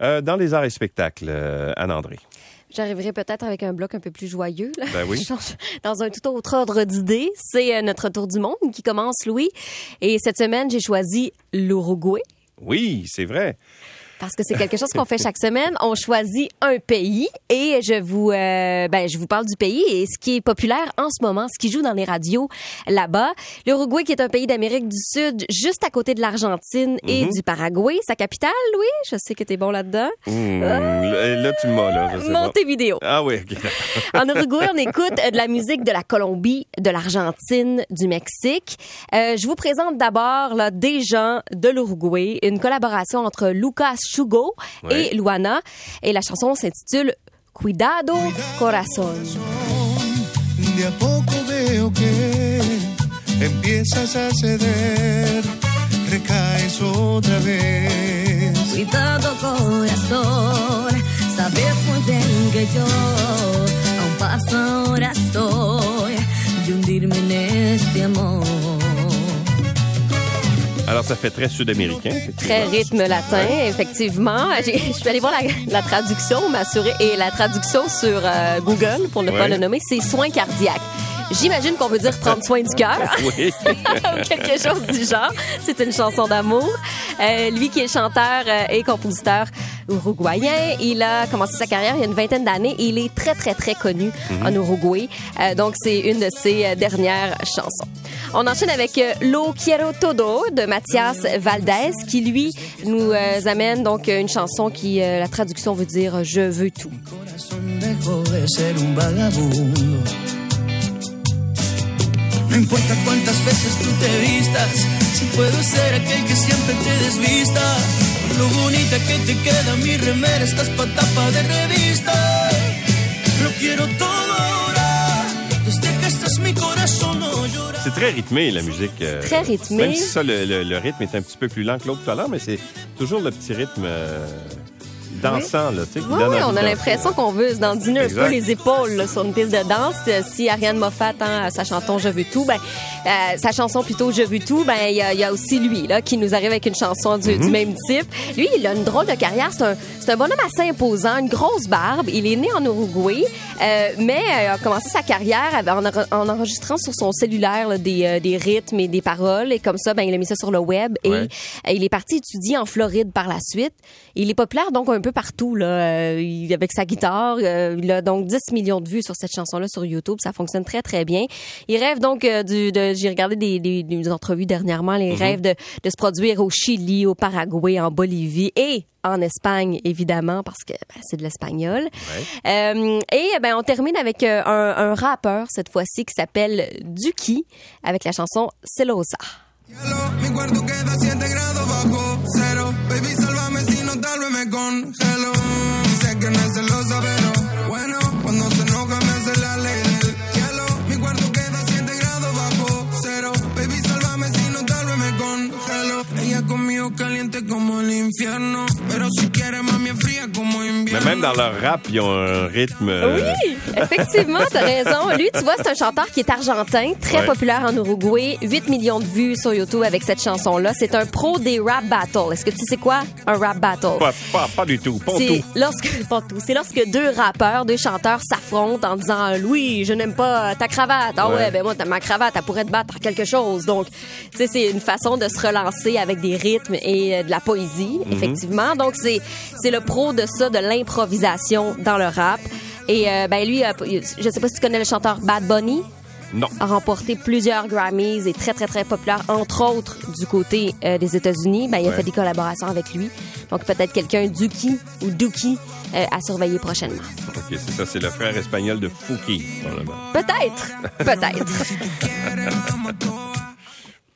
Euh, dans les arts et spectacles, euh, Anne-André. J'arriverai peut-être avec un bloc un peu plus joyeux. Là. Ben oui. Dans un tout autre ordre d'idées, c'est euh, notre tour du monde qui commence, Louis. Et cette semaine, j'ai choisi l'Uruguay. Oui, c'est vrai. Parce que c'est quelque chose qu'on fait chaque semaine. On choisit un pays et je vous, euh, ben, je vous parle du pays et ce qui est populaire en ce moment, ce qui joue dans les radios là-bas. L'Uruguay, qui est un pays d'Amérique du Sud, juste à côté de l'Argentine et du Paraguay. Sa capitale, Louis, je sais que t'es bon là-dedans. Hum, Là, tu m'as, là. Montevideo. Ah oui. En Uruguay, on écoute de la musique de la Colombie, de l'Argentine, du Mexique. Euh, je vous présente d'abord là, des gens de l'Uruguay, une collaboration entre Lucas Chugo Ouais. et Luana. Et la chanson s'intitule Cuidado Corazón. De a poco veo que empiezas a ceder, recaes otra vez. Cuidado corazón, sabes muy bien que yo Alors, ça fait très sud-américain. Très rythme latin, effectivement. Je suis allée voir la, la traduction, m'assurer. Et la traduction sur euh, Google, pour ne pas le nommer, c'est soins cardiaques. J'imagine qu'on veut dire prendre soin du cœur. Oui. ou quelque chose du genre. C'est une chanson d'amour. Euh, lui qui est chanteur euh, et compositeur uruguayen, il a commencé sa carrière il y a une vingtaine d'années et il est très très très connu en Uruguay. Euh, donc c'est une de ses dernières chansons. On enchaîne avec euh, Lo Quiero Todo de Mathias Valdez qui lui nous euh, amène donc une chanson qui euh, la traduction veut dire je veux tout. C'est très rythmé, la musique. euh, Très rythmé. Même si ça, le, le- le rythme est un petit peu plus lent que l'autre tout à l'heure, mais c'est toujours le petit rythme euh, dansant, là, tu sais, Oui, oui, on a l'impression qu'on veut se dandiner un peu les épaules là, sur une piste de danse. Euh, Si Ariane Moffat hein, sa chanson Je veux tout, ben euh, sa chanson plutôt Je veux tout, ben il y, y a aussi lui là qui nous arrive avec une chanson du, Mhm. du même type. Lui, il a une drôle de carrière. C'est un, c'est un bonhomme assez imposant, une grosse barbe. Il est né en Uruguay, euh, mais euh, a commencé sa carrière en, en- en enregistrant sur son cellulaire là, des, euh, des rythmes et des paroles. Et comme ça, ben il a mis ça sur le web et Ouais. il est parti étudier en Floride par la suite. Il est populaire donc un peu partout là, euh, avec sa guitare. euh, il a donc 10 millions de vues sur cette chanson-là sur YouTube. Ça fonctionne très très bien. Il rêve donc euh, du, de, j'ai regardé des, des, des entrevues dernièrement. Les rêves de, de se produire au Chili, au Paraguay, en Bolivie et en Espagne évidemment parce que ben, c'est de l'espagnol. Euh, et ben on termine avec un, un rappeur cette fois-ci qui s'appelle Duki avec la chanson Celosa. Caliente como el infierno. Pero si quiere, mami, es fría como Mais même dans leur rap, ils ont un rythme. euh, Oui, effectivement, t'as raison. Lui, tu vois, c'est un chanteur qui est argentin, très Ouais. populaire en Uruguay, 8 millions de vues sur YouTube avec cette chanson-là. C'est un pro des rap battles. Est-ce que tu sais quoi, un rap battle? Pas, pas, pas du tout. Pas C'est tout. lorsque, pas tout. C'est lorsque deux rappeurs, deux chanteurs s'affrontent en disant Louis, je n'aime pas ta cravate. Ah ouais, Ouais. ben moi, t'as ma cravate, elle pourrait te battre par quelque chose. Donc, tu sais, c'est une façon de se relancer avec des rythmes et euh, de la poésie, Mhm. effectivement. Donc, c'est, c'est le pro de ça, de l'improvisation dans le rap. Et euh, ben lui, euh, je sais pas si tu connais le chanteur Bad Bunny Non. a remporté plusieurs Grammys et très très très populaire entre autres du côté euh, des États-Unis. Ben il a Ouais. fait des collaborations avec lui. Donc peut-être quelqu'un Duki ou Duki euh, à surveiller prochainement. OK, c'est ça. C'est le frère espagnol de Fouki, probablement. Peut-être, peut-être.